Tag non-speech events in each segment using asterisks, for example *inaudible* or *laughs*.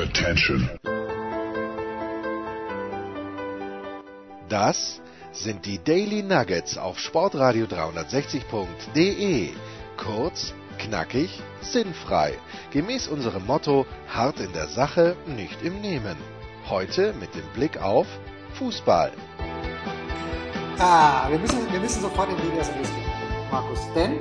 Attention. Das sind die Daily Nuggets auf Sportradio 360.de. Kurz, knackig, sinnfrei. Gemäß unserem Motto: hart in der Sache, nicht im Nehmen. Heute mit dem Blick auf Fußball. Ah, wir müssen, wir müssen sofort in Medias Res gehen, Markus. Denn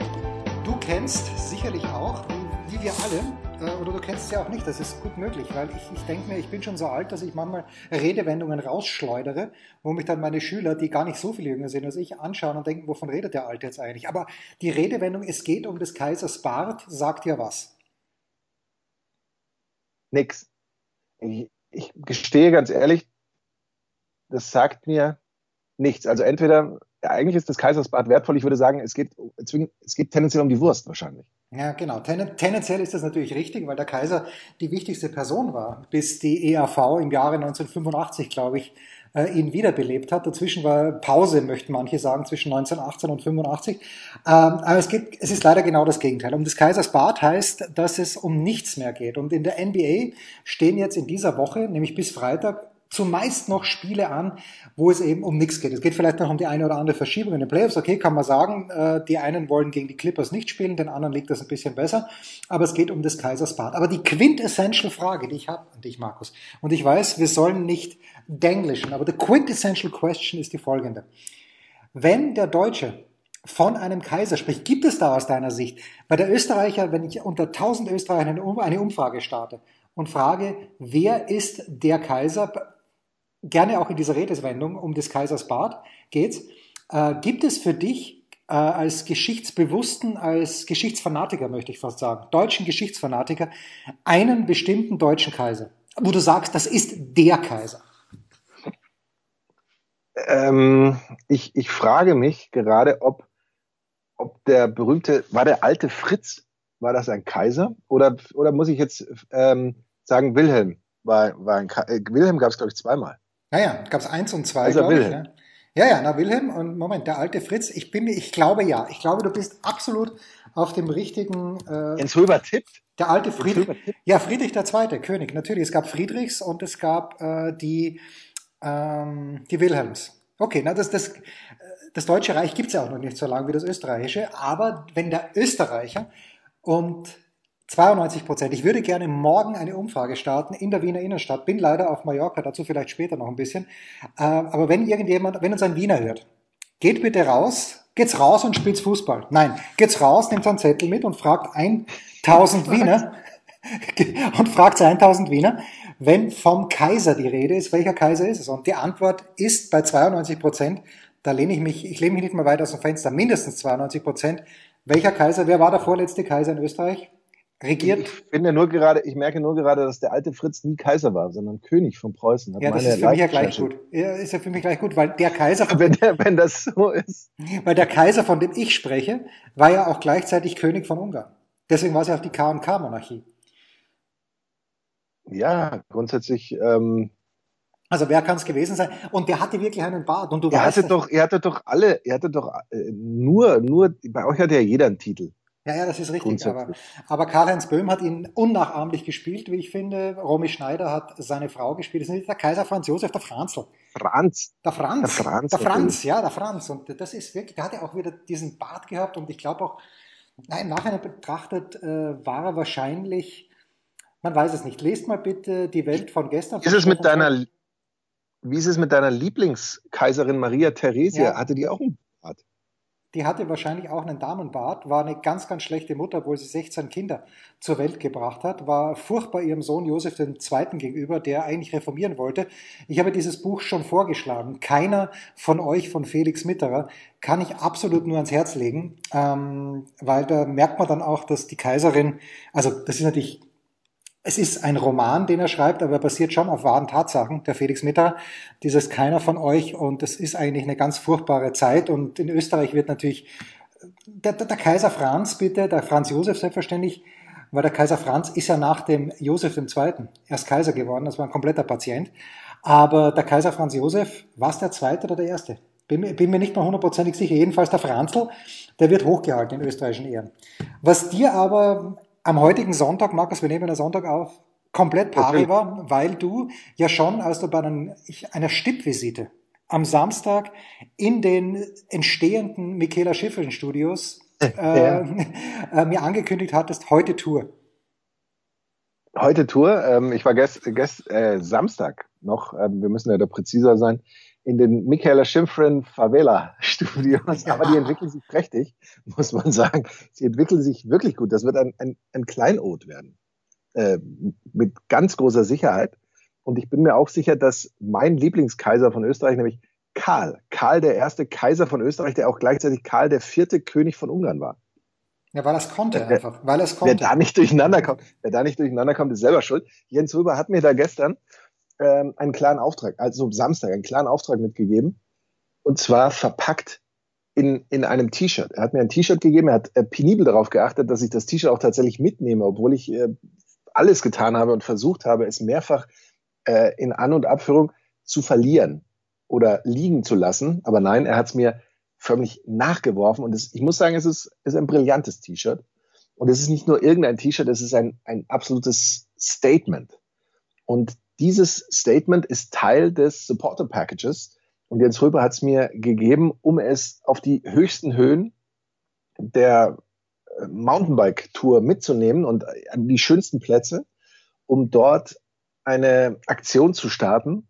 du kennst sicherlich auch, wie, wir alle, oder du kennst es ja auch nicht, das ist gut möglich, weil ich, ich denke mir, ich bin schon so alt, dass ich manchmal Redewendungen rausschleudere, wo mich dann meine Schüler, die gar nicht so viel jünger sind als ich, anschauen und denken, wovon redet der Alte jetzt eigentlich? Aber die Redewendung, es geht um des Kaisers Bart, sagt ja was. Nix. Ich, ich gestehe ganz ehrlich, das sagt mir nichts. Also entweder, eigentlich ist das Kaisersbad wertvoll, ich würde sagen, es geht, es geht tendenziell um die Wurst wahrscheinlich. Ja, genau. Ten, tendenziell ist das natürlich richtig, weil der Kaiser die wichtigste Person war, bis die EAV im Jahre 1985, glaube ich, äh, ihn wiederbelebt hat. Dazwischen war Pause, möchten manche sagen, zwischen 1918 und 85. Ähm, aber es, geht, es ist leider genau das Gegenteil. Um des Kaisers Bad heißt, dass es um nichts mehr geht. Und in der NBA stehen jetzt in dieser Woche, nämlich bis Freitag, zumeist noch Spiele an, wo es eben um nichts geht. Es geht vielleicht noch um die eine oder andere Verschiebung in den Playoffs. Okay, kann man sagen, äh, die einen wollen gegen die Clippers nicht spielen, den anderen liegt das ein bisschen besser. Aber es geht um des Kaisers Bad. Aber die quintessential Frage, die ich habe an dich, Markus, und ich weiß, wir sollen nicht denglischen, aber the quintessential question ist die folgende. Wenn der Deutsche von einem Kaiser spricht, gibt es da aus deiner Sicht, bei der Österreicher, wenn ich unter 1000 Österreichern eine Umfrage starte und frage, wer ist der Kaiser, gerne auch in dieser Redewendung um des Kaisers Bart geht's. Äh, gibt es für dich äh, als Geschichtsbewussten, als Geschichtsfanatiker, möchte ich fast sagen, deutschen Geschichtsfanatiker, einen bestimmten deutschen Kaiser, wo du sagst, das ist der Kaiser? Ähm, ich, ich frage mich gerade, ob, ob der berühmte, war der alte Fritz, war das ein Kaiser? Oder, oder muss ich jetzt ähm, sagen, Wilhelm war, war ein Kaiser? Äh, Wilhelm gab es, glaube ich, zweimal. Naja, gab es eins und zwei, Also glaube ich. Wilhelm. Ne? Ja, ja, na Wilhelm und Moment, der alte Fritz, ich bin mir, ich glaube ja, ich glaube, du bist absolut auf dem richtigen. Äh, Jens Röber tippt. der alte Friedrich, ja Friedrich II. König, natürlich. Es gab Friedrichs und es gab äh, die ähm, die Wilhelms. Okay, na das das das Deutsche Reich gibt's ja auch noch nicht so lange wie das Österreichische, aber wenn der Österreicher und 92 Prozent. Ich würde gerne morgen eine Umfrage starten in der Wiener Innenstadt. Bin leider auf Mallorca, dazu vielleicht später noch ein bisschen. Äh, aber wenn irgendjemand, wenn uns ein Wiener hört, geht bitte raus, geht's raus und spielt Fußball. Nein, geht's raus, nehmt einen Zettel mit und fragt 1000 *laughs* Wiener *laughs* und fragt 1000 Wiener, wenn vom Kaiser die Rede ist, welcher Kaiser ist es? Und die Antwort ist bei 92 Prozent, da lehne ich mich, ich lehne mich nicht mal weit aus dem Fenster, mindestens 92 Prozent. Welcher Kaiser, wer war der vorletzte Kaiser in Österreich? Regiert Ich finde nur gerade, ich merke nur gerade, dass der alte Fritz nie Kaiser war, sondern König von Preußen. Ja, das ist für mich ja gleich gut. Ja, ist ja für mich gleich gut, weil der Kaiser, von, Wenn, der, wenn das so ist. weil der Kaiser, von dem ich spreche, war ja auch gleichzeitig König von Ungarn. Deswegen war es ja auch die K&K-Monarchie. Ja, grundsätzlich. Ähm, Also wer kann es gewesen sein? Und der hatte wirklich einen Bart. Und du ihr weißt, hattet doch, ihr hattet doch alle, ihr hattet doch äh, nur, nur, bei euch hatte ja jeder einen Titel. Ja, ja, das ist richtig. Aber, aber Karl-Heinz Böhm hat ihn unnachahmlich gespielt, wie ich finde. Romy Schneider hat seine Frau gespielt. Das ist nicht der Kaiser Franz Josef, der Franzl. Franz. Der Franz. Der Franz, Der Franz, ja, der Franz. Und das ist wirklich, der hatte auch wieder diesen Bart gehabt und ich glaube auch, nein, im Nachhinein betrachtet äh, war er wahrscheinlich, man weiß es nicht. Lest mal bitte die Welt von gestern. Wie ist es mit deiner, wie ist es mit deiner Lieblingskaiserin Maria Theresia? Ja. Hatte die auch einen? Die hatte wahrscheinlich auch einen Damenbart, war eine ganz, ganz schlechte Mutter, obwohl sie 16 Kinder zur Welt gebracht hat, war furchtbar ihrem Sohn Josef II. gegenüber, der eigentlich reformieren wollte. Ich habe dieses Buch schon vorgeschlagen. Keiner von euch, von Felix Mitterer, kann ich absolut nur ans Herz legen, ähm, weil da merkt man dann auch, dass die Kaiserin, also das ist natürlich es ist ein Roman, den er schreibt, aber er basiert schon auf wahren Tatsachen, der Felix Mitterer. Dieses Keiner von euch und das ist eigentlich eine ganz furchtbare Zeit und in Österreich wird natürlich der, der, der Kaiser Franz bitte, der Franz Josef selbstverständlich, weil der Kaiser Franz ist ja nach dem Josef II. erst Kaiser geworden, das war ein kompletter Patient. Aber der Kaiser Franz Josef, war es der zweite oder der erste? Bin, bin mir nicht mal hundertprozentig sicher. Jedenfalls der Franzl, der wird hochgehalten in österreichischen Ehren. Was dir aber am heutigen Sonntag, Markus, wir nehmen den Sonntag auf, komplett pari war, weil du ja schon, als du bei einem, einer Stippvisite am Samstag in den entstehenden Michaela Schiffeln Studios äh, ja. äh, mir angekündigt hattest, heute Tour. Heute Tour. Ähm, ich war gest, gest, äh, Samstag noch, ähm, wir müssen ja da präziser sein, in den Michaela Schifrin Favela *laughs* Studios. Ja. Aber die entwickeln sich prächtig, muss man sagen. Sie entwickeln sich wirklich gut. Das wird ein, ein, ein Kleinod werden. Äh, mit ganz großer Sicherheit. Und ich bin mir auch sicher, dass mein Lieblingskaiser von Österreich, nämlich Karl, Karl der erste Kaiser von Österreich, der auch gleichzeitig Karl der vierte König von Ungarn war. Ja, weil das konnte einfach, weil es konnte. Wer da nicht durcheinander kommt, wer da nicht durcheinander kommt, ist selber schuld. Jens Rüber hat mir da gestern ähm, einen klaren Auftrag, also Samstag, einen klaren Auftrag mitgegeben. Und zwar verpackt in, in einem T-Shirt. Er hat mir ein T-Shirt gegeben, er hat äh, penibel darauf geachtet, dass ich das T-Shirt auch tatsächlich mitnehme, obwohl ich äh, alles getan habe und versucht habe, es mehrfach äh, in An- und Abführung zu verlieren oder liegen zu lassen. Aber nein, er hat es mir förmlich nachgeworfen. Und es, ich muss sagen, es ist, ist ein brillantes T-Shirt. Und es ist nicht nur irgendein T-Shirt, es ist ein, ein absolutes Statement. Und dieses Statement ist Teil des Supporter Packages. Und Jens Röber hat es mir gegeben, um es auf die höchsten Höhen der Mountainbike-Tour mitzunehmen und an die schönsten Plätze, um dort eine Aktion zu starten.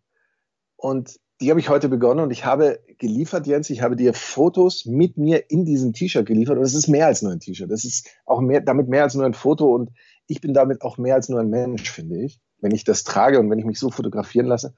Und die habe ich heute begonnen und ich habe geliefert, Jens, ich habe dir Fotos mit mir in diesem T-Shirt geliefert und es ist mehr als nur ein T-Shirt. Es ist auch mehr, damit mehr als nur ein Foto und ich bin damit auch mehr als nur ein Mensch, finde ich, wenn ich das trage und wenn ich mich so fotografieren lasse.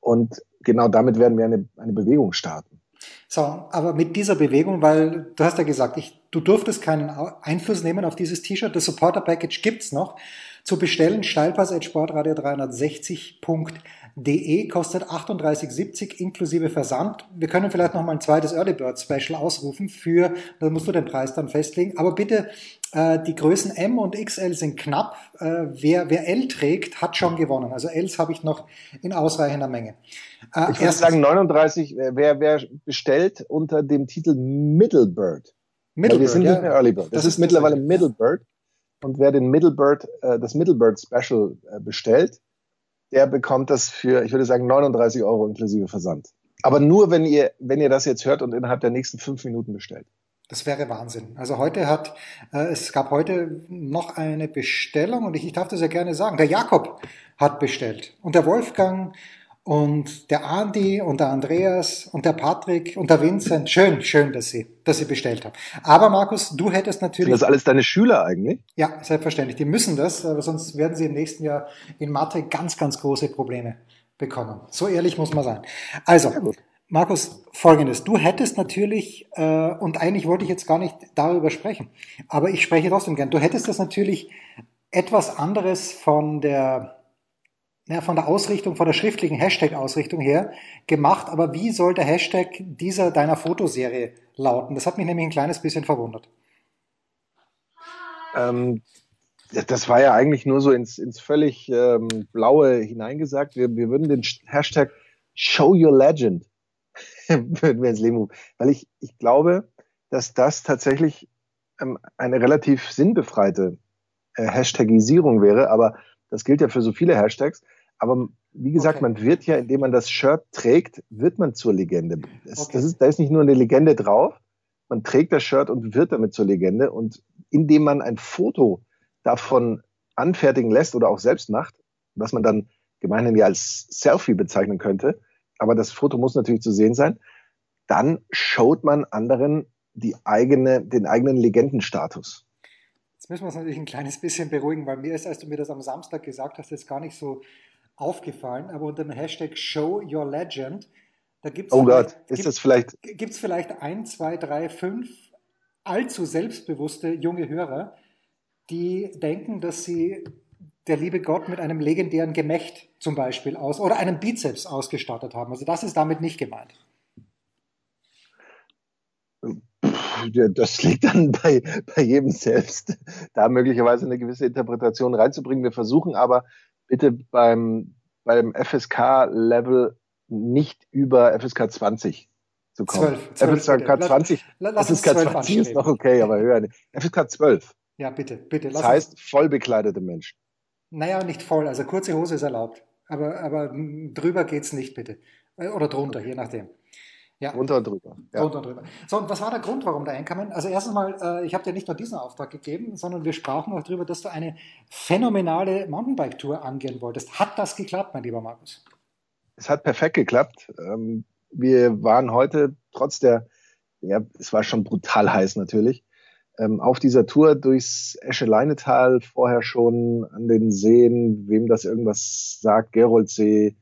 Und genau damit werden wir eine, eine Bewegung starten. So, aber mit dieser Bewegung, weil du hast ja gesagt, ich, du durftest keinen Einfluss nehmen auf dieses T-Shirt. Das Supporter Package gibt's noch. Zu bestellen steilpass.sportradio360.de kostet 38,70 inklusive Versand. Wir können vielleicht noch mal ein zweites Early Bird Special ausrufen für, da musst du den Preis dann festlegen. Aber bitte, äh, die Größen M und XL sind knapp. Äh, wer, wer L trägt, hat schon gewonnen. Also Ls habe ich noch in ausreichender Menge. Äh, ich würde sagen 39, wer, wer bestellt unter dem Titel Middlebird. Middlebird, wir sind ja. nicht mehr Early Bird. Das, das ist, ist mittlerweile Middlebird. Und wer den Middlebird, äh, das Middlebird Special äh, bestellt, der bekommt das für, ich würde sagen, 39 Euro inklusive Versand. Aber nur, wenn ihr, wenn ihr das jetzt hört und innerhalb der nächsten fünf Minuten bestellt. Das wäre Wahnsinn. Also heute hat, äh, es gab heute noch eine Bestellung und ich, ich darf das ja gerne sagen. Der Jakob hat bestellt und der Wolfgang und der Andi und der Andreas und der Patrick und der Vincent. Schön, schön, dass sie, dass sie bestellt haben. Aber Markus, du hättest natürlich. Sind das alles deine Schüler eigentlich? Ja, selbstverständlich. Die müssen das, aber sonst werden sie im nächsten Jahr in Mathe ganz, ganz große Probleme bekommen. So ehrlich muss man sein. Also, Markus, folgendes. Du hättest natürlich, äh, und eigentlich wollte ich jetzt gar nicht darüber sprechen, aber ich spreche trotzdem gern. Du hättest das natürlich etwas anderes von der ja, von der Ausrichtung, von der schriftlichen Hashtag-Ausrichtung her gemacht. Aber wie soll der Hashtag dieser deiner Fotoserie lauten? Das hat mich nämlich ein kleines bisschen verwundert. Ähm, das war ja eigentlich nur so ins, ins völlig ähm, Blaue hineingesagt. Wir, wir würden den Hashtag Show Your Legend *laughs* würden wir ins Leben rufen. Weil ich, ich glaube, dass das tatsächlich ähm, eine relativ sinnbefreite äh, Hashtagisierung wäre. Aber das gilt ja für so viele Hashtags. Aber wie gesagt, okay. man wird ja, indem man das Shirt trägt, wird man zur Legende. Das, okay. das ist, da ist nicht nur eine Legende drauf, man trägt das Shirt und wird damit zur Legende. Und indem man ein Foto davon anfertigen lässt oder auch selbst macht, was man dann gemeinhin ja als Selfie bezeichnen könnte, aber das Foto muss natürlich zu sehen sein, dann schaut man anderen die eigene, den eigenen Legendenstatus. Müssen wir uns natürlich ein kleines bisschen beruhigen, weil mir ist, als du mir das am Samstag gesagt hast, jetzt gar nicht so aufgefallen, aber unter dem Hashtag Show Your Legend, da gibt es oh Gott, ist das vielleicht gibt's vielleicht ein, zwei, drei, fünf allzu selbstbewusste junge Hörer, die denken, dass sie der liebe Gott mit einem legendären Gemächt zum Beispiel aus oder einem Bizeps ausgestattet haben. Also das ist damit nicht gemeint das liegt dann bei, bei jedem selbst, da möglicherweise eine gewisse Interpretation reinzubringen. Wir versuchen aber bitte beim, beim FSK-Level nicht über FSK 20 zu kommen. 12, 12 FSK 20, lass, lass FSK 20 ist noch okay, aber höher nicht. FSK 12. Ja, bitte, bitte. das heißt vollbekleidete Menschen. Naja, nicht voll. Also kurze Hose ist erlaubt. Aber, aber drüber geht's nicht, bitte. Oder drunter, je nachdem. Ja. Runter und drüber. Ja. Runter und drüber. So, und was war der Grund, warum da einkamen? Also erstens mal, äh, ich habe dir nicht nur diesen Auftrag gegeben, sondern wir sprachen auch darüber, dass du eine phänomenale Mountainbike-Tour angehen wolltest. Hat das geklappt, mein lieber Markus? Es hat perfekt geklappt. Ähm, wir waren heute trotz der, ja, es war schon brutal heiß natürlich, ähm, auf dieser Tour durchs Escheleinetal, vorher schon an den Seen, wem das irgendwas sagt, Geroldsee,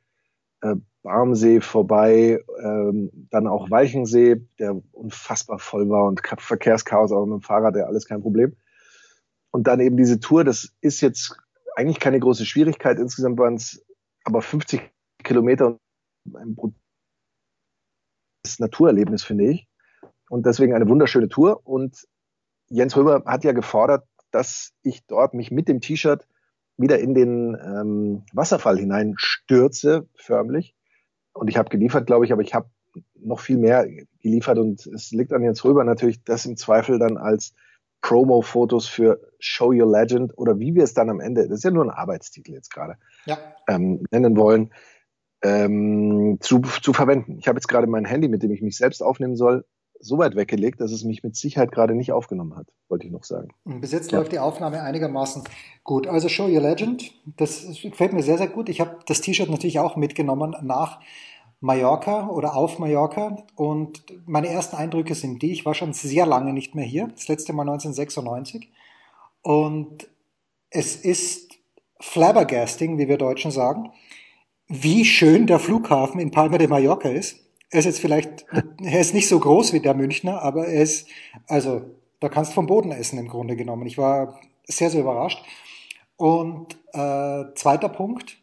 äh, Barmsee vorbei, ähm, dann auch Weichensee, der unfassbar voll war und Verkehrschaos, aber mit dem Fahrrad ja alles kein Problem. Und dann eben diese Tour, das ist jetzt eigentlich keine große Schwierigkeit. Insgesamt waren es aber 50 Kilometer und ein brutales Naturerlebnis, finde ich. Und deswegen eine wunderschöne Tour. Und Jens Röber hat ja gefordert, dass ich dort mich mit dem T-Shirt wieder in den ähm, Wasserfall hineinstürze, förmlich. Und ich habe geliefert, glaube ich, aber ich habe noch viel mehr geliefert und es liegt an Jens Röber natürlich, das im Zweifel dann als Promo-Fotos für Show Your Legend oder wie wir es dann am Ende, das ist ja nur ein Arbeitstitel jetzt gerade, ja. ähm, nennen wollen, ähm, zu, zu verwenden. Ich habe jetzt gerade mein Handy, mit dem ich mich selbst aufnehmen soll, so weit weggelegt, dass es mich mit Sicherheit gerade nicht aufgenommen hat, wollte ich noch sagen. Bis jetzt ja. läuft die Aufnahme einigermaßen gut. Also Show Your Legend, das gefällt mir sehr, sehr gut. Ich habe das T-Shirt natürlich auch mitgenommen nach Mallorca oder auf Mallorca und meine ersten Eindrücke sind die, ich war schon sehr lange nicht mehr hier, das letzte Mal 1996 und es ist flabbergasting, wie wir Deutschen sagen, wie schön der Flughafen in Palma de Mallorca ist er ist jetzt vielleicht, er ist nicht so groß wie der Münchner, aber er ist, also da kannst du vom Boden essen im Grunde genommen. Ich war sehr, sehr überrascht. Und äh, zweiter Punkt,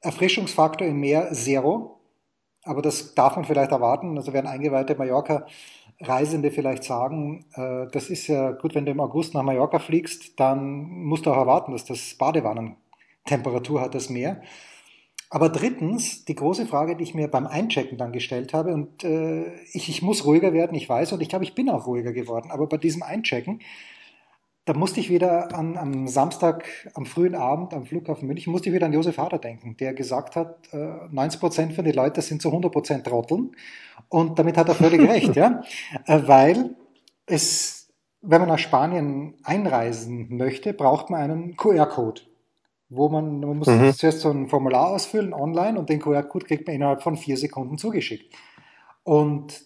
Erfrischungsfaktor im Meer Zero. Aber das darf man vielleicht erwarten. Also werden eingeweihte Mallorca-Reisende vielleicht sagen, äh, das ist ja gut, wenn du im August nach Mallorca fliegst, dann musst du auch erwarten, dass das Badewannentemperatur hat, das Meer. Aber drittens, die große Frage, die ich mir beim Einchecken dann gestellt habe, und äh, ich, ich muss ruhiger werden, ich weiß, und ich glaube, ich bin auch ruhiger geworden, aber bei diesem Einchecken, da musste ich wieder an, am Samstag, am frühen Abend am Flughafen München, musste ich wieder an Josef Hader denken, der gesagt hat, äh, 90 Prozent von den Leuten sind zu 100 Prozent Trotteln. Und damit hat er völlig *laughs* recht, ja, äh, weil es, wenn man nach Spanien einreisen möchte, braucht man einen QR-Code wo man, man muss mhm. zuerst so ein Formular ausfüllen online und den QR-Code kriegt man innerhalb von vier Sekunden zugeschickt. Und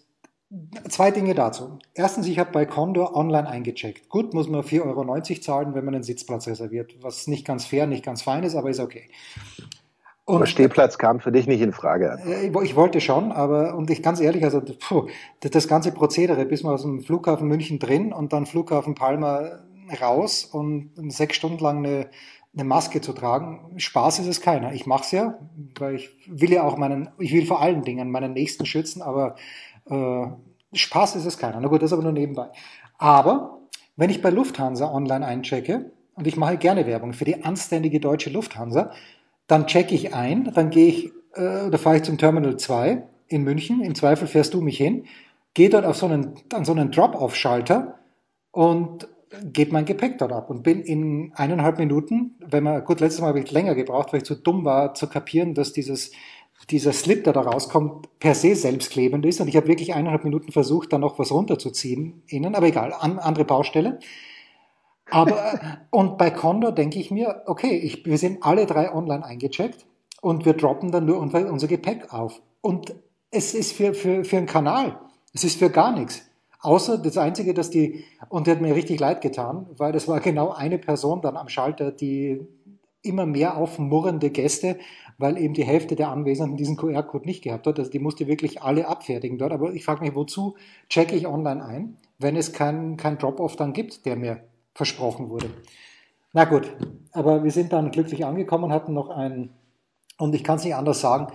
zwei Dinge dazu. Erstens, ich habe bei Condor online eingecheckt. Gut, muss man 4,90 Euro zahlen, wenn man einen Sitzplatz reserviert, was nicht ganz fair, nicht ganz fein ist, aber ist okay. Und aber Stehplatz kam für dich nicht in Frage. Ich wollte schon, aber und ich ganz ehrlich, also puh, das ganze Prozedere, bis man aus dem Flughafen München drin und dann Flughafen Palma raus und sechs Stunden lang eine eine Maske zu tragen. Spaß ist es keiner. Ich mache es ja, weil ich will ja auch meinen, ich will vor allen Dingen meinen Nächsten schützen, aber äh, Spaß ist es keiner. Na gut, das ist aber nur nebenbei. Aber wenn ich bei Lufthansa online einchecke, und ich mache gerne Werbung für die anständige deutsche Lufthansa, dann checke ich ein, dann gehe ich, äh, da fahre ich zum Terminal 2 in München, im Zweifel fährst du mich hin, gehe dort auf so einen, an so einen Drop-off-Schalter und geht mein Gepäck dort ab und bin in eineinhalb Minuten, wenn man, gut, letztes Mal habe ich länger gebraucht, weil ich zu dumm war zu kapieren, dass dieses, dieser Slip, der da rauskommt, per se selbstklebend ist und ich habe wirklich eineinhalb Minuten versucht, da noch was runterzuziehen innen, aber egal, an, andere Baustelle. Aber, *laughs* und bei Condor denke ich mir, okay, ich, wir sind alle drei online eingecheckt und wir droppen dann nur unser Gepäck auf. Und es ist für, für, für einen Kanal, es ist für gar nichts. Außer das Einzige, dass die, und der hat mir richtig leid getan, weil das war genau eine Person dann am Schalter, die immer mehr aufmurrende Gäste, weil eben die Hälfte der Anwesenden diesen QR-Code nicht gehabt hat. Also die musste wirklich alle abfertigen dort. Aber ich frage mich, wozu checke ich online ein, wenn es kein, kein Drop-off dann gibt, der mir versprochen wurde. Na gut, aber wir sind dann glücklich angekommen, hatten noch ein, und ich kann es nicht anders sagen,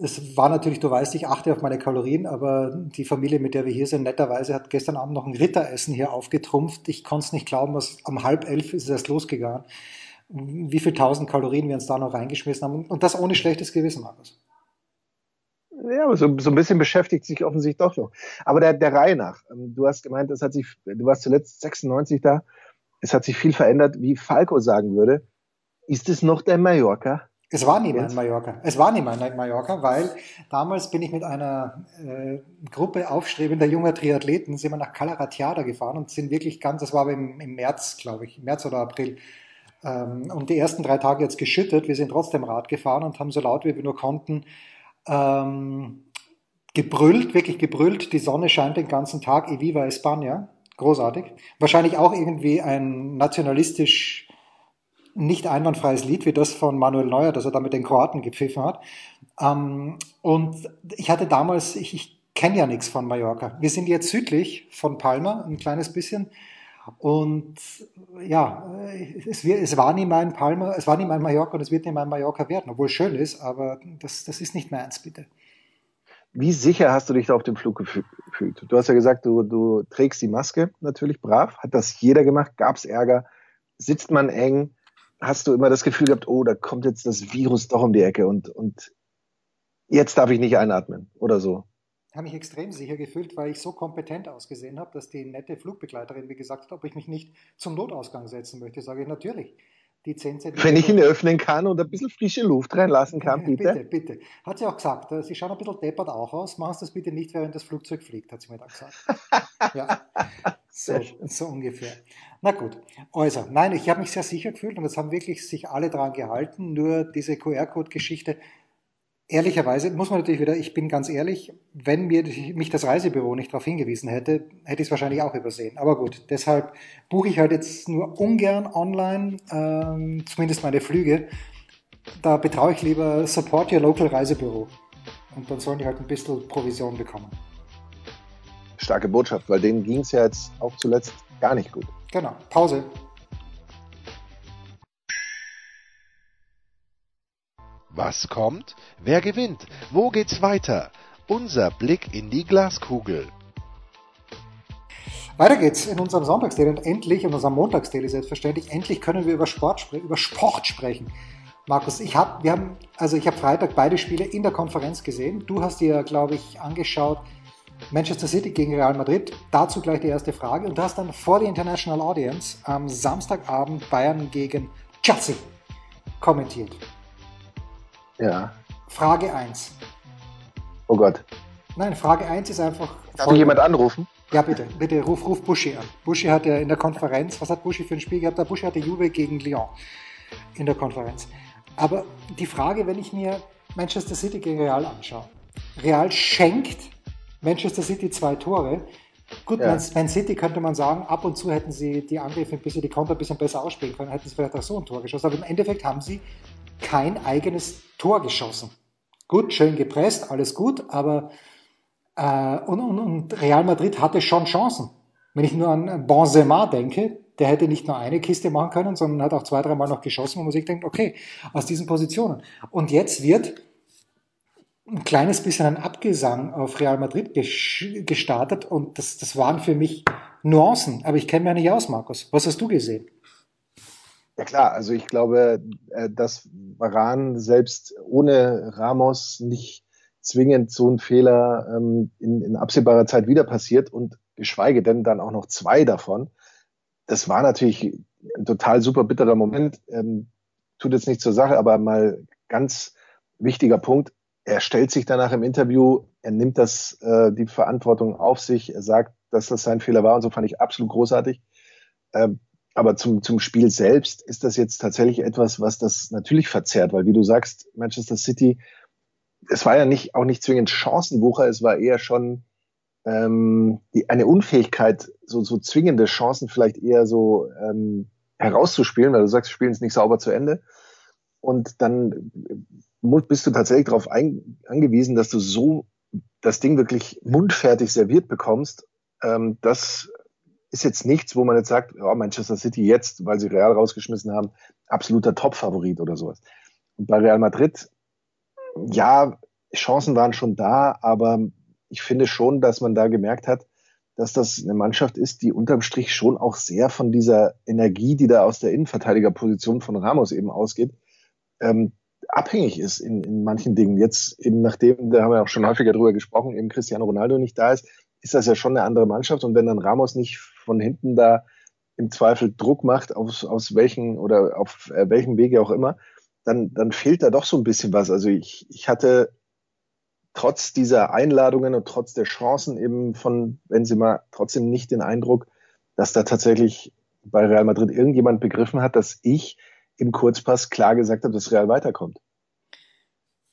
es war natürlich, du weißt, ich achte auf meine Kalorien, aber die Familie, mit der wir hier sind, netterweise hat gestern Abend noch ein Ritteressen hier aufgetrumpft. Ich konnte es nicht glauben, was um halb elf ist es erst losgegangen. Wie viel tausend Kalorien wir uns da noch reingeschmissen haben. Und das ohne schlechtes Gewissen, Markus. Ja, aber so, so ein bisschen beschäftigt sich offensichtlich doch noch. Aber der, der Reihe nach. Ähm, du hast gemeint, es hat sich, du warst zuletzt 96 da. Es hat sich viel verändert, wie Falco sagen würde Ist es noch der Mallorca? Es war nie mein Mallorca. Es war nie mein Mallorca, weil damals bin ich mit einer äh, Gruppe aufstrebender junger Triathleten, sind wir nach Calaratiada gefahren und sind wirklich ganz, das war aber im, im März, glaube ich, März oder April, ähm, und die ersten drei Tage jetzt geschüttet. Wir sind trotzdem Rad gefahren und haben so laut wie wir nur konnten ähm, gebrüllt, wirklich gebrüllt. Die Sonne scheint den ganzen Tag. E viva España. Großartig. Wahrscheinlich auch irgendwie ein nationalistisch nicht einwandfreies Lied wie das von Manuel Neuer, das er da mit den Kroaten gepfiffen hat. Ähm, und ich hatte damals, ich, ich kenne ja nichts von Mallorca. Wir sind jetzt südlich von Palma, ein kleines bisschen. Und ja, es, es, war nie mein Palma, es war nie mein Mallorca und es wird nie mein Mallorca werden, obwohl es schön ist, aber das, das ist nicht meins, bitte. Wie sicher hast du dich da auf dem Flug gefühlt? Du hast ja gesagt, du, du trägst die Maske natürlich brav. Hat das jeder gemacht? Gab es Ärger? Sitzt man eng? Hast du immer das Gefühl gehabt, oh, da kommt jetzt das Virus doch um die Ecke und, und jetzt darf ich nicht einatmen oder so? habe mich extrem sicher gefühlt, weil ich so kompetent ausgesehen habe, dass die nette Flugbegleiterin mir gesagt hat, ob ich mich nicht zum Notausgang setzen möchte. Sage ich natürlich. Die 10 Wenn ich ihn öffnen kann und ein bisschen frische Luft reinlassen kann, bitte. bitte, bitte. Hat sie auch gesagt. Äh, sie schauen ein bisschen deppert auch aus. Machen Sie das bitte nicht, während das Flugzeug fliegt, hat sie mir dann gesagt. *laughs* ja. So, so ungefähr. Na gut. Also, nein, ich habe mich sehr sicher gefühlt und es haben wirklich sich alle dran gehalten. Nur diese QR-Code-Geschichte Ehrlicherweise muss man natürlich wieder, ich bin ganz ehrlich, wenn mir mich das Reisebüro nicht darauf hingewiesen hätte, hätte ich es wahrscheinlich auch übersehen. Aber gut, deshalb buche ich halt jetzt nur ungern online, ähm, zumindest meine Flüge. Da betraue ich lieber Support Your Local Reisebüro. Und dann sollen die halt ein bisschen Provision bekommen. Starke Botschaft, weil denen ging es ja jetzt auch zuletzt gar nicht gut. Genau. Pause. Was kommt? Wer gewinnt? Wo geht's weiter? Unser Blick in die Glaskugel. Weiter geht's in unserem Sonntagsdaily und endlich, in unserem Montagsdaily selbstverständlich, endlich können wir über Sport, über Sport sprechen. Markus, ich habe, haben, also ich Freitag beide Spiele in der Konferenz gesehen. Du hast dir, glaube ich, angeschaut Manchester City gegen Real Madrid. Dazu gleich die erste Frage. Und du hast dann vor der International Audience am Samstagabend Bayern gegen Chelsea kommentiert. Ja. Frage 1. Oh Gott. Nein, Frage 1 ist einfach. Kann jemand anrufen? Ja, bitte, bitte, ruf, ruf Buschi an. Buschi hat ja in der Konferenz, was hat Buschi für ein Spiel gehabt? Der Buschi hatte Juve gegen Lyon in der Konferenz. Aber die Frage, wenn ich mir Manchester City gegen Real anschaue. Real schenkt Manchester City zwei Tore. Gut, ja. Man City könnte man sagen, ab und zu hätten sie die Angriffe ein bisschen, die Konter ein bisschen besser ausspielen können, hätten sie vielleicht auch so ein Tor geschossen. Aber im Endeffekt haben sie kein eigenes Tor geschossen. Gut, schön gepresst, alles gut, aber äh, und, und, und Real Madrid hatte schon Chancen. Wenn ich nur an Benzema denke, der hätte nicht nur eine Kiste machen können, sondern hat auch zwei, dreimal noch geschossen, wo man sich denkt, okay, aus diesen Positionen. Und jetzt wird ein kleines bisschen ein Abgesang auf Real Madrid gestartet und das, das waren für mich Nuancen, aber ich kenne mich ja nicht aus, Markus. Was hast du gesehen? Ja klar, also ich glaube, äh, dass Varan selbst ohne Ramos nicht zwingend so ein Fehler ähm, in, in absehbarer Zeit wieder passiert und geschweige denn dann auch noch zwei davon. Das war natürlich ein total super bitterer Moment. Ähm, tut jetzt nicht zur Sache, aber mal ganz wichtiger Punkt. Er stellt sich danach im Interview, er nimmt das, äh, die Verantwortung auf sich, er sagt, dass das sein Fehler war und so fand ich absolut großartig. Ähm, aber zum, zum Spiel selbst ist das jetzt tatsächlich etwas, was das natürlich verzerrt, weil wie du sagst, Manchester City, es war ja nicht, auch nicht zwingend Chancenwucher, es war eher schon ähm, die, eine Unfähigkeit, so, so zwingende Chancen vielleicht eher so ähm, herauszuspielen, weil du sagst, spielen es nicht sauber zu Ende. Und dann bist du tatsächlich darauf angewiesen, dass du so das Ding wirklich mundfertig serviert bekommst. Ähm, das ist jetzt nichts, wo man jetzt sagt, oh, Manchester City jetzt, weil sie Real rausgeschmissen haben, absoluter Top-Favorit oder sowas. Und bei Real Madrid, ja, Chancen waren schon da, aber ich finde schon, dass man da gemerkt hat, dass das eine Mannschaft ist, die unterm Strich schon auch sehr von dieser Energie, die da aus der Innenverteidigerposition von Ramos eben ausgeht, ähm, abhängig ist in, in manchen Dingen. Jetzt eben nachdem, da haben wir auch schon häufiger drüber gesprochen, eben Cristiano Ronaldo nicht da ist, ist das ja schon eine andere Mannschaft. Und wenn dann Ramos nicht von hinten da im Zweifel Druck macht, aus, aus welchen oder auf äh, welchem Wege auch immer, dann, dann fehlt da doch so ein bisschen was. Also ich, ich hatte trotz dieser Einladungen und trotz der Chancen eben von Benzema trotzdem nicht den Eindruck, dass da tatsächlich bei Real Madrid irgendjemand begriffen hat, dass ich im Kurzpass klar gesagt habe, dass Real weiterkommt.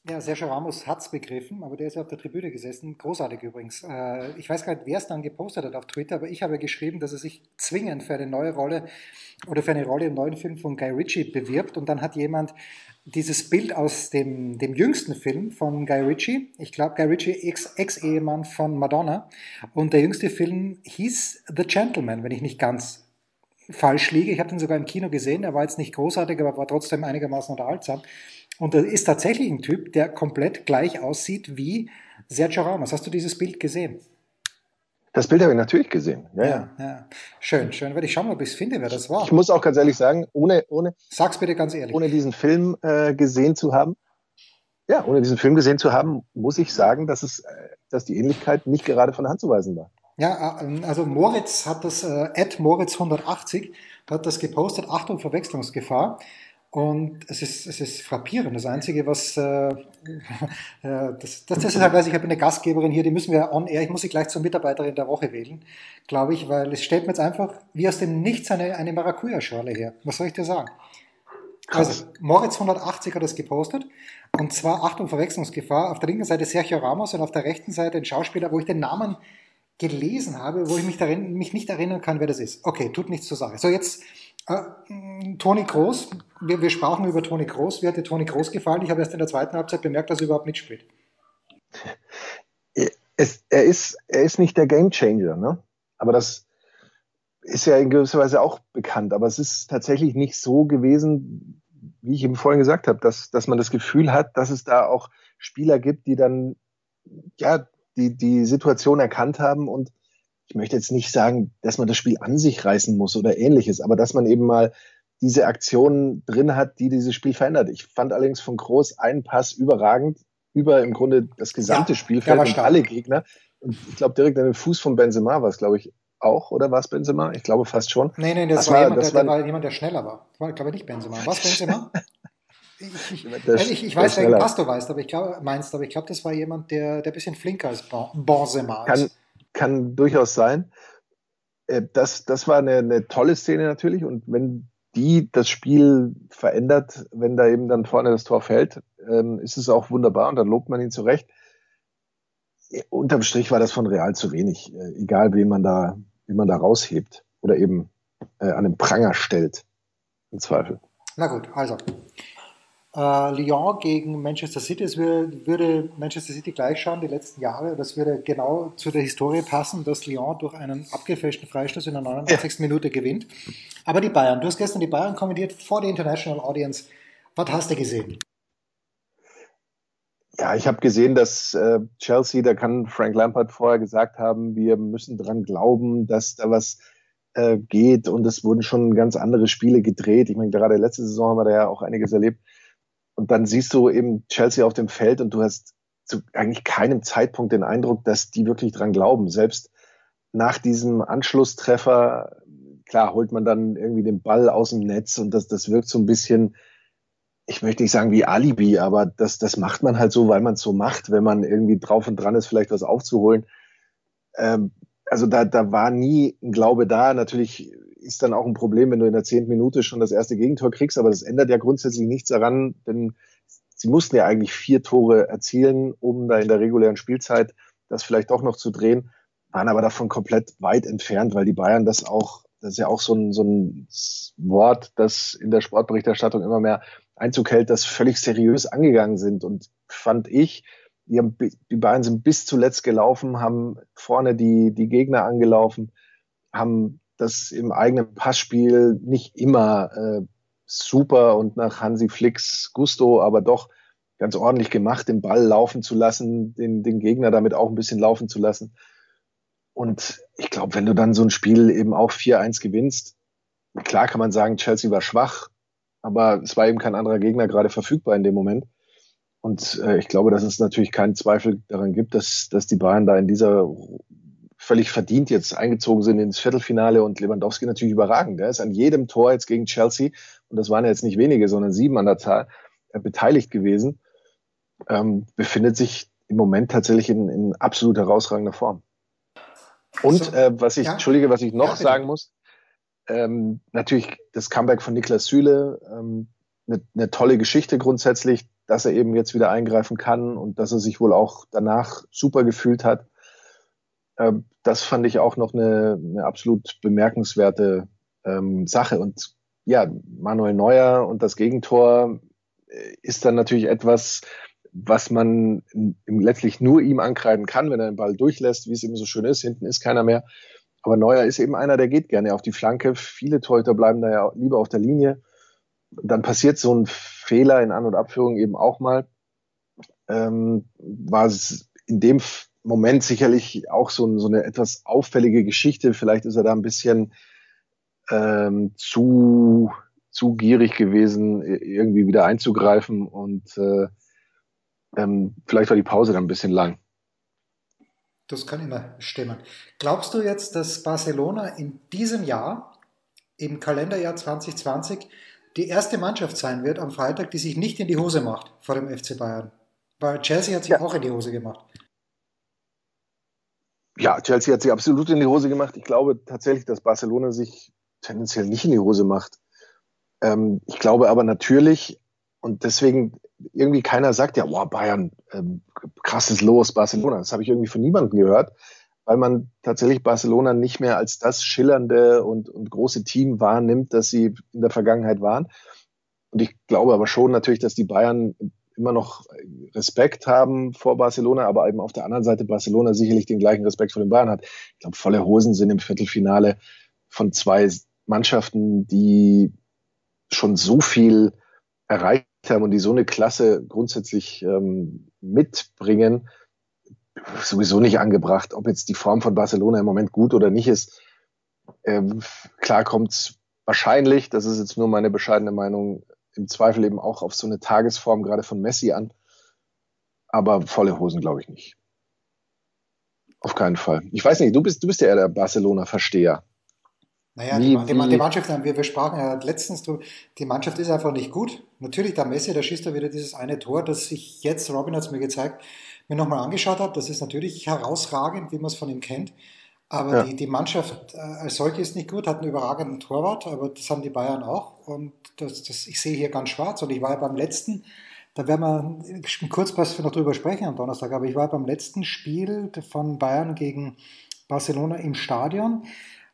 Ja, Sergio Ramos hat es begriffen, aber der ist ja auf der Tribüne gesessen. Großartig übrigens. Äh, ich weiß gar nicht, wer es dann gepostet hat auf Twitter, aber ich habe geschrieben, dass er sich zwingend für eine neue Rolle oder für eine Rolle im neuen Film von Guy Ritchie bewirbt. Und dann hat jemand dieses Bild aus dem, dem jüngsten Film von Guy Ritchie, ich glaube Guy Ritchie, Ex-Ehemann von Madonna. Und der jüngste Film hieß The Gentleman, wenn ich nicht ganz falsch liege. Ich habe den sogar im Kino gesehen. Er war jetzt nicht großartig, aber war trotzdem einigermaßen unterhaltsam. Und er ist tatsächlich ein Typ, der komplett gleich aussieht wie Sergio Ramos. Hast du dieses Bild gesehen? Das Bild habe ich natürlich gesehen. Ja, ja. ja. Schön, schön. Werde ich schauen, ob ich es finde, wer das war. Ich muss auch ganz ehrlich sagen, ohne, ohne, Sag's bitte ganz ehrlich. ohne diesen Film äh, gesehen zu haben, ja, ohne diesen Film gesehen zu haben, muss ich sagen, dass es, äh, dass die Ähnlichkeit nicht gerade von der Hand zu weisen war. Ja, äh, also Moritz hat das, äh, Moritz 180 hat das gepostet, Achtung, Verwechslungsgefahr. Und es ist, es ist frappierend. Das Einzige, was, äh, *laughs* äh, das, das, das ist halt, weiß ich, habe eine Gastgeberin hier, die müssen wir on air, ich muss sie gleich zur Mitarbeiterin der Woche wählen, glaube ich, weil es stellt mir jetzt einfach wie aus dem Nichts eine, eine Maracuja-Schorle her. Was soll ich dir sagen? Krass. Also, Moritz 180 hat das gepostet. Und zwar, Achtung, Verwechslungsgefahr, auf der linken Seite Sergio Ramos und auf der rechten Seite ein Schauspieler, wo ich den Namen gelesen habe, wo ich mich, darin, mich nicht erinnern kann, wer das ist. Okay, tut nichts zur Sache. So, jetzt äh, Toni Groß, wir, wir sprachen über Toni Groß. Wie hat dir Toni Groß gefallen? Ich habe erst in der zweiten Halbzeit bemerkt, dass er überhaupt mitspielt. *laughs* Es, er, ist, er ist nicht der Gamechanger, ne? aber das ist ja in gewisser Weise auch bekannt. Aber es ist tatsächlich nicht so gewesen, wie ich eben vorhin gesagt habe, dass, dass man das Gefühl hat, dass es da auch Spieler gibt, die dann ja die, die Situation erkannt haben und ich möchte jetzt nicht sagen, dass man das Spiel an sich reißen muss oder ähnliches, aber dass man eben mal diese Aktionen drin hat, die dieses Spiel verändert. Ich fand allerdings von Groß einen Pass überragend über im Grunde das gesamte ja, Spielfeld und alle Gegner. Und ich glaube, direkt an den Fuß von Benzema war es, glaube ich, auch, oder war es Benzema? Ich glaube fast schon. Nee, nee, das, das war, jemand, das der, war, war jemand, der schneller war. Das war, glaube ich, nicht Benzema. Was Benzema? *laughs* Ich, ich, ich, ich weiß, welchen Pass du weißt, aber ich glaube, meinst, aber ich glaube, das war jemand, der, der ein bisschen flinker als Benzema ist. Kann, kann durchaus sein. Äh, das, das war eine, eine tolle Szene natürlich und wenn die das Spiel verändert, wenn da eben dann vorne das Tor fällt, ähm, ist es auch wunderbar und dann lobt man ihn zurecht. Äh, unterm Strich war das von Real zu wenig, äh, egal wen man da, wen man da raushebt oder eben an den Pranger stellt, im Zweifel. Na gut, also äh, Lyon gegen Manchester City, es würde, würde, Manchester City gleich schauen, die letzten Jahre. Das würde genau zu der Historie passen, dass Lyon durch einen abgefälschten Freistoß in der 89. Ja. Minute gewinnt. Aber die Bayern, du hast gestern die Bayern kommentiert vor der International Audience. Was hast du gesehen? Ja, ich habe gesehen, dass äh, Chelsea, da kann Frank Lampard vorher gesagt haben, wir müssen dran glauben, dass da was äh, geht und es wurden schon ganz andere Spiele gedreht. Ich meine, gerade letzte Saison haben wir da ja auch einiges erlebt. Und dann siehst du eben Chelsea auf dem Feld und du hast zu eigentlich keinem Zeitpunkt den Eindruck, dass die wirklich dran glauben. Selbst nach diesem Anschlusstreffer, klar, holt man dann irgendwie den Ball aus dem Netz und das, das wirkt so ein bisschen, ich möchte nicht sagen wie Alibi, aber das, das macht man halt so, weil man es so macht, wenn man irgendwie drauf und dran ist, vielleicht was aufzuholen. Ähm, also da, da war nie ein Glaube da. Natürlich ist dann auch ein Problem, wenn du in der zehnten Minute schon das erste Gegentor kriegst, aber das ändert ja grundsätzlich nichts daran, denn sie mussten ja eigentlich vier Tore erzielen, um da in der regulären Spielzeit das vielleicht doch noch zu drehen, waren aber davon komplett weit entfernt, weil die Bayern das auch, das ist ja auch so ein, so ein Wort, das in der Sportberichterstattung immer mehr Einzug hält, das völlig seriös angegangen sind. Und fand ich, die, haben, die Bayern sind bis zuletzt gelaufen, haben vorne die, die Gegner angelaufen, haben das im eigenen Passspiel nicht immer äh, super und nach Hansi Flicks Gusto, aber doch ganz ordentlich gemacht, den Ball laufen zu lassen, den, den Gegner damit auch ein bisschen laufen zu lassen. Und ich glaube, wenn du dann so ein Spiel eben auch 4-1 gewinnst, klar kann man sagen, Chelsea war schwach, aber es war eben kein anderer Gegner gerade verfügbar in dem Moment. Und äh, ich glaube, dass es natürlich keinen Zweifel daran gibt, dass, dass die Bayern da in dieser völlig verdient jetzt eingezogen sind ins Viertelfinale und Lewandowski natürlich überragend. Er ist an jedem Tor jetzt gegen Chelsea, und das waren ja jetzt nicht wenige, sondern sieben an der Zahl, äh, beteiligt gewesen. Ähm, befindet sich im Moment tatsächlich in, in absolut herausragender Form. Und so, äh, was ich, ja, entschuldige, was ich noch ja, sagen muss, ähm, natürlich das Comeback von Niklas Süle, ähm, eine, eine tolle Geschichte grundsätzlich, dass er eben jetzt wieder eingreifen kann und dass er sich wohl auch danach super gefühlt hat. Ähm, das fand ich auch noch eine, eine absolut bemerkenswerte ähm, Sache. Und ja, Manuel Neuer und das Gegentor äh, ist dann natürlich etwas, was man letztlich nur ihm ankreiden kann, wenn er den Ball durchlässt, wie es immer so schön ist. Hinten ist keiner mehr. Aber Neuer ist eben einer, der geht gerne auf die Flanke. Viele Torhüter bleiben da ja lieber auf der Linie. Dann passiert so ein Fehler in An- und Abführung eben auch mal. Ähm, war es in dem Moment sicherlich auch so, so eine etwas auffällige Geschichte. Vielleicht ist er da ein bisschen ähm, zu, zu gierig gewesen, irgendwie wieder einzugreifen und äh, ähm, vielleicht war die Pause dann ein bisschen lang. Das kann immer stimmen. Glaubst du jetzt, dass Barcelona in diesem Jahr, im Kalenderjahr 2020, die erste Mannschaft sein wird am Freitag, die sich nicht in die Hose macht vor dem FC Bayern? Weil Chelsea hat sich ja. auch in die Hose gemacht. Ja, Chelsea hat sich absolut in die Hose gemacht. Ich glaube tatsächlich, dass Barcelona sich tendenziell nicht in die Hose macht. Ähm, ich glaube aber natürlich, und deswegen irgendwie keiner sagt ja, wow, Bayern, ähm, krasses Los, Barcelona. Das habe ich irgendwie von niemandem gehört, weil man tatsächlich Barcelona nicht mehr als das schillernde und, und große Team wahrnimmt, das sie in der Vergangenheit waren. Und ich glaube aber schon natürlich, dass die Bayern immer noch Respekt haben vor Barcelona, aber eben auf der anderen Seite Barcelona sicherlich den gleichen Respekt vor den Bayern hat. Ich glaube, volle Hosen sind im Viertelfinale von zwei Mannschaften, die schon so viel erreicht haben und die so eine Klasse grundsätzlich ähm, mitbringen, sowieso nicht angebracht. Ob jetzt die Form von Barcelona im Moment gut oder nicht ist, ähm, klar kommt wahrscheinlich, das ist jetzt nur meine bescheidene Meinung, im Zweifel eben auch auf so eine Tagesform gerade von Messi an. Aber volle Hosen glaube ich nicht. Auf keinen Fall. Ich weiß nicht, du bist, du bist ja eher der Barcelona-Versteher. Naja, wie, die, die, die, Mannschaft, wir, wir sprachen ja letztens drüber, die Mannschaft ist einfach nicht gut. Natürlich, der Messi, da schießt er wieder dieses eine Tor, das ich jetzt, Robin hat es mir gezeigt, mir nochmal angeschaut habe. Das ist natürlich herausragend, wie man es von ihm kennt. Aber ja. die, die Mannschaft äh, als solche ist nicht gut, hat einen überragenden Torwart, aber das haben die Bayern auch. Und das, das, ich sehe hier ganz schwarz. Und ich war ja beim letzten, da werden wir kurz was noch drüber sprechen am Donnerstag, aber ich war beim letzten Spiel von Bayern gegen Barcelona im Stadion.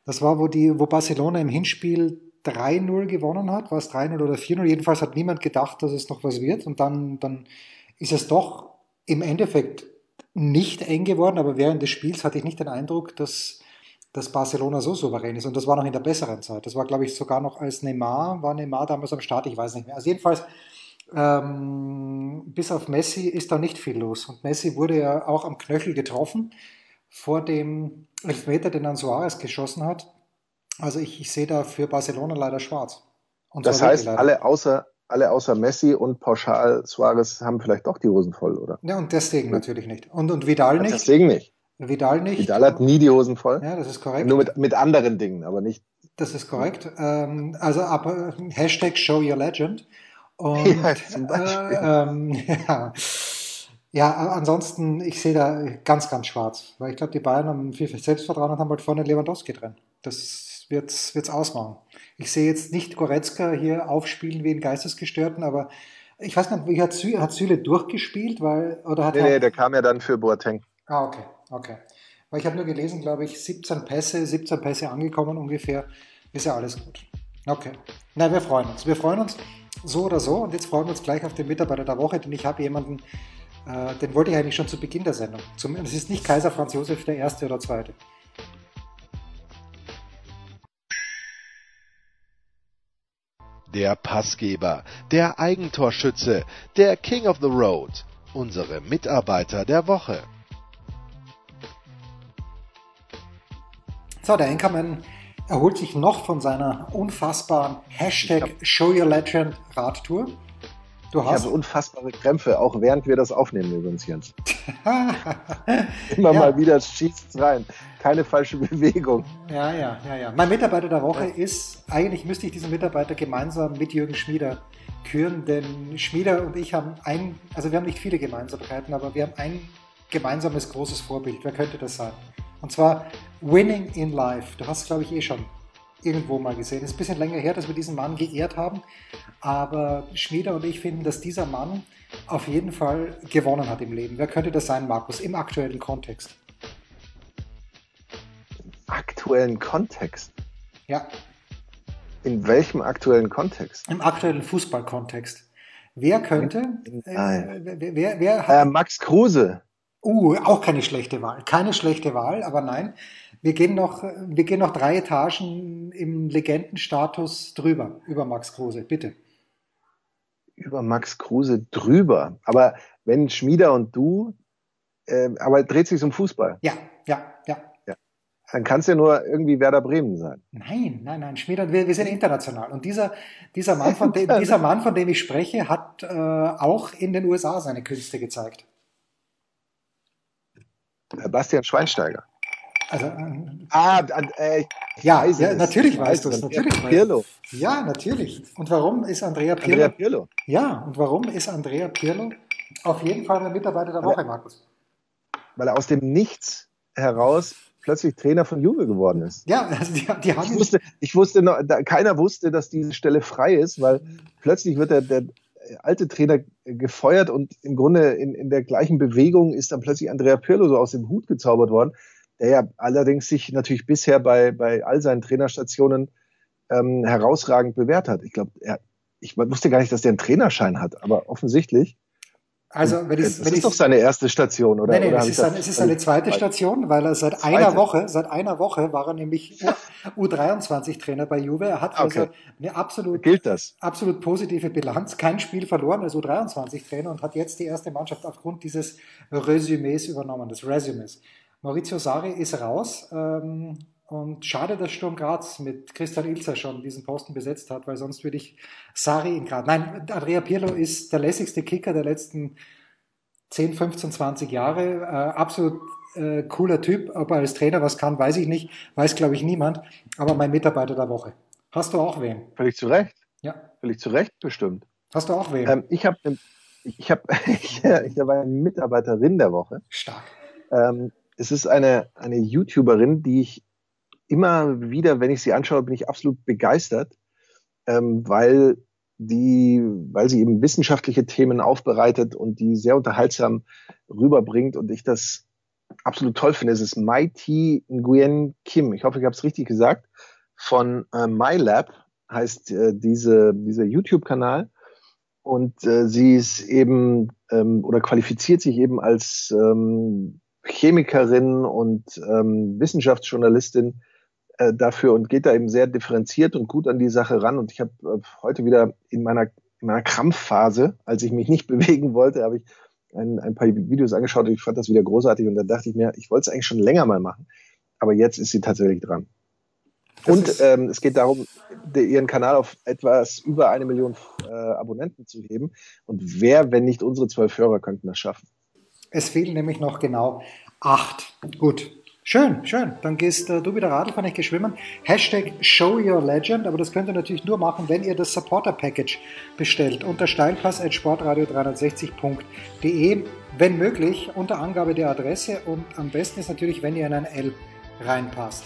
Das war, wo, die, wo Barcelona im Hinspiel 3-0 gewonnen hat. War es 3-0 oder 4-0? Jedenfalls hat niemand gedacht, dass es noch was wird. Und dann, dann ist es doch im Endeffekt nicht eng geworden. Aber während des Spiels hatte ich nicht den Eindruck, dass, dass Barcelona so souverän ist. Und das war noch in der besseren Zeit. Das war, glaube ich, sogar noch als Neymar, war Neymar damals am Start, ich weiß nicht mehr. Also jedenfalls, ähm, bis auf Messi ist da nicht viel los. Und Messi wurde ja auch am Knöchel getroffen vor dem Elfmeter, den dann Suarez geschossen hat. Also ich, ich sehe da für Barcelona leider schwarz. Und das heißt, alle außer, alle außer Messi und pauschal Suarez haben vielleicht doch die Hosen voll, oder? Ja, und deswegen ja. natürlich nicht. Und, und Vidal nicht. Deswegen nicht. Vidal nicht. Vidal hat nie die Hosen voll. Ja, das ist korrekt. Nur mit, mit anderen Dingen, aber nicht. Das ist korrekt. Ähm, also aber Hashtag Show Your Legend. Und, *laughs* ja, zum Beispiel. Äh, ähm, *laughs* ja. Ja, ansonsten, ich sehe da ganz, ganz schwarz. Weil ich glaube, die Bayern haben viel Selbstvertrauen und haben halt vorne Lewandowski drin. Das wird es ausmachen. Ich sehe jetzt nicht Goretzka hier aufspielen wie ein Geistesgestörten, aber ich weiß nicht, wie hat, Sü hat Süle durchgespielt? Weil, oder hat nee, nee, der kam ja dann für Boateng. Ah, okay, okay. Weil ich habe nur gelesen, glaube ich, 17 Pässe, 17 Pässe angekommen ungefähr. Ist ja alles gut. Okay. Na, wir freuen uns. Wir freuen uns so oder so. Und jetzt freuen wir uns gleich auf den Mitarbeiter der Woche, denn ich habe jemanden, äh, den wollte ich eigentlich schon zu Beginn der Sendung. Zum, es ist nicht Kaiser Franz Josef der Erste oder Zweite. Der Passgeber, der Eigentorschütze, der King of the Road, unsere Mitarbeiter der Woche. So, der Enkermann erholt sich noch von seiner unfassbaren Hashtag Show Your Legend Radtour. Du hast. Ich habe unfassbare Krämpfe, auch während wir das aufnehmen übrigens, Jens. *laughs* Immer ja. mal wieder schießt rein. Keine falsche *laughs* Bewegung. Ja, ja, ja, ja. Mein Mitarbeiter der Woche ja. ist, eigentlich müsste ich diesen Mitarbeiter gemeinsam mit Jürgen Schmieder küren, denn Schmieder und ich haben ein, also wir haben nicht viele Gemeinsamkeiten, aber wir haben ein gemeinsames großes Vorbild. Wer könnte das sein? Und zwar Winning in Life. Du hast es, glaube ich, eh schon irgendwo mal gesehen. Es ist ein bisschen länger her, dass wir diesen Mann geehrt haben, aber Schmieder und ich finden, dass dieser Mann auf jeden Fall gewonnen hat im Leben. Wer könnte das sein, Markus, im aktuellen Kontext? Im aktuellen Kontext? Ja. In welchem aktuellen Kontext? Im aktuellen Fußballkontext. Wer könnte? Äh, wer, wer, wer hat, äh, Max Kruse. Uh, auch keine schlechte Wahl. Keine schlechte Wahl, aber nein. Wir gehen noch, wir gehen noch drei Etagen im Legendenstatus drüber, über Max Kruse, bitte. Über Max Kruse drüber. Aber wenn Schmieder und du, äh, aber dreht sich um Fußball. Ja, ja, ja. ja. Dann kann es ja nur irgendwie Werder Bremen sein. Nein, nein, nein. Schmieder, wir, wir sind international. Und dieser, dieser, Mann, von dem, *laughs* dieser Mann, von dem ich spreche, hat äh, auch in den USA seine Künste gezeigt. Bastian Schweinsteiger. Also, äh, ah, äh, ja, ja natürlich weißt du es. Natürlich Pirlo. Ja, natürlich. Und warum ist Andrea Pirlo? Andrea Pirlo. Ja, und warum ist Andrea Pirlo auf jeden Fall ein Mitarbeiter der Woche, Markus? Weil er aus dem Nichts heraus plötzlich Trainer von Juve geworden ist. Ja, also *laughs* die, die haben. Ich wusste, ich wusste noch, da, keiner wusste, dass diese Stelle frei ist, weil plötzlich wird der, der alte Trainer gefeuert und im Grunde in, in der gleichen Bewegung ist dann plötzlich Andrea Pirlo so aus dem Hut gezaubert worden der ja allerdings sich natürlich bisher bei, bei all seinen Trainerstationen ähm, herausragend bewährt hat. Ich glaube, ich wusste gar nicht, dass der einen Trainerschein hat, aber offensichtlich. Also, wenn ich, das wenn ist doch seine erste Station, oder? Nein, nein, oder es, ist seine, es ist seine zweite Station, weil er seit zweite. einer Woche, seit einer Woche war er nämlich U23-Trainer bei Juve. Er hat also okay. eine absolut, Gilt das? absolut positive Bilanz, kein Spiel verloren als U23-Trainer und hat jetzt die erste Mannschaft aufgrund dieses Resümees übernommen, des Resümees. Maurizio Sari ist raus. Ähm, und schade, dass Sturm Graz mit Christian Ilzer schon diesen Posten besetzt hat, weil sonst würde ich Sari in Graz. Nein, Andrea Pirlo ist der lässigste Kicker der letzten 10, 15, 20 Jahre. Äh, absolut äh, cooler Typ. Ob er als Trainer was kann, weiß ich nicht. Weiß, glaube ich, niemand. Aber mein Mitarbeiter der Woche. Hast du auch wen? Völlig zu Recht. Ja. Völlig zu Recht, bestimmt. Hast du auch wen? Ähm, ich habe ich hab, *laughs* ich, ich hab eine Mitarbeiterin der Woche. Stark. Ähm, es ist eine, eine YouTuberin, die ich immer wieder, wenn ich sie anschaue, bin ich absolut begeistert, ähm, weil die, weil sie eben wissenschaftliche Themen aufbereitet und die sehr unterhaltsam rüberbringt und ich das absolut toll finde. Es ist Mighty Nguyen Kim. Ich hoffe, ich habe es richtig gesagt. Von äh, MyLab heißt äh, diese, dieser YouTube-Kanal. Und äh, sie ist eben ähm, oder qualifiziert sich eben als ähm, Chemikerin und ähm, Wissenschaftsjournalistin äh, dafür und geht da eben sehr differenziert und gut an die Sache ran. Und ich habe äh, heute wieder in meiner, in meiner Krampfphase, als ich mich nicht *laughs* bewegen wollte, habe ich ein, ein paar Videos angeschaut und ich fand das wieder großartig. Und dann dachte ich mir, ich wollte es eigentlich schon länger mal machen. Aber jetzt ist sie tatsächlich dran. Das und ähm, es geht darum, de, ihren Kanal auf etwas über eine Million äh, Abonnenten zu heben. Und wer, wenn nicht unsere zwölf Hörer, könnten das schaffen? Es fehlen nämlich noch genau acht. Gut. Schön, schön. Dann gehst äh, du wieder Radl, kann ich geschwimmen. Hashtag Show Your Legend, aber das könnt ihr natürlich nur machen, wenn ihr das Supporter Package bestellt unter steilpass.sportradio360.de. Wenn möglich, unter Angabe der Adresse und am besten ist natürlich, wenn ihr in ein L reinpasst.